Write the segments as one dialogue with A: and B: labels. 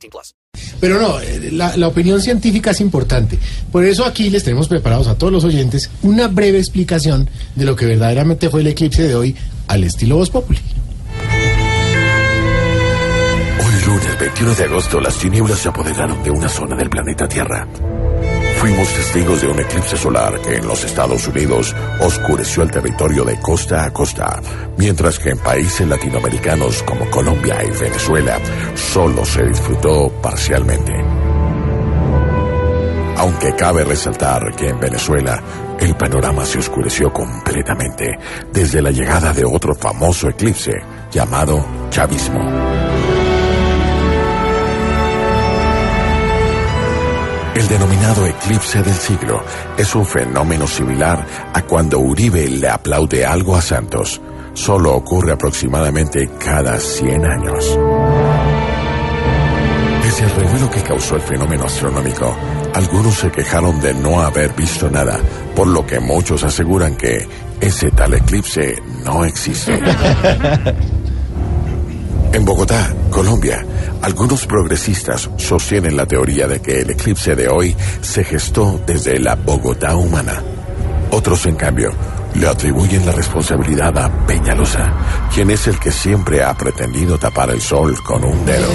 A: 18 plus.
B: Pero no, eh, la, la opinión científica es importante. Por eso aquí les tenemos preparados a todos los oyentes una breve explicación de lo que verdaderamente fue el eclipse de hoy al estilo Voz Populi.
C: Hoy lunes 21 de agosto las tinieblas se apoderaron de una zona del planeta Tierra. Fuimos testigos de un eclipse solar que en los Estados Unidos oscureció el territorio de costa a costa, mientras que en países latinoamericanos como Colombia y Venezuela solo se disfrutó parcialmente. Aunque cabe resaltar que en Venezuela el panorama se oscureció completamente desde la llegada de otro famoso eclipse llamado chavismo. El denominado eclipse del siglo es un fenómeno similar a cuando Uribe le aplaude algo a Santos. Solo ocurre aproximadamente cada 100 años. Desde el revuelo que causó el fenómeno astronómico, algunos se quejaron de no haber visto nada, por lo que muchos aseguran que ese tal eclipse no existe. En Bogotá, Colombia, algunos progresistas sostienen la teoría de que el eclipse de hoy se gestó desde la Bogotá humana. Otros, en cambio, le atribuyen la responsabilidad a Peñalosa, quien es el que siempre ha pretendido tapar el sol con un dedo.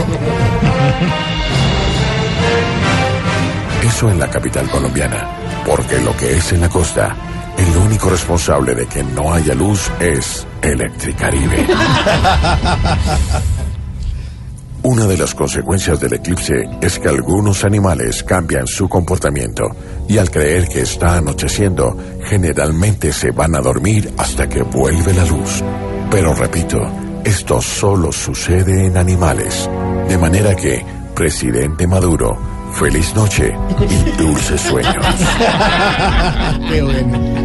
C: Eso en la capital colombiana, porque lo que es en la costa, el único responsable de que no haya luz es Electricaribe. Una de las consecuencias del eclipse es que algunos animales cambian su comportamiento y al creer que está anocheciendo, generalmente se van a dormir hasta que vuelve la luz. Pero repito, esto solo sucede en animales. De manera que, presidente Maduro, feliz noche y dulces sueños.
B: Qué bueno.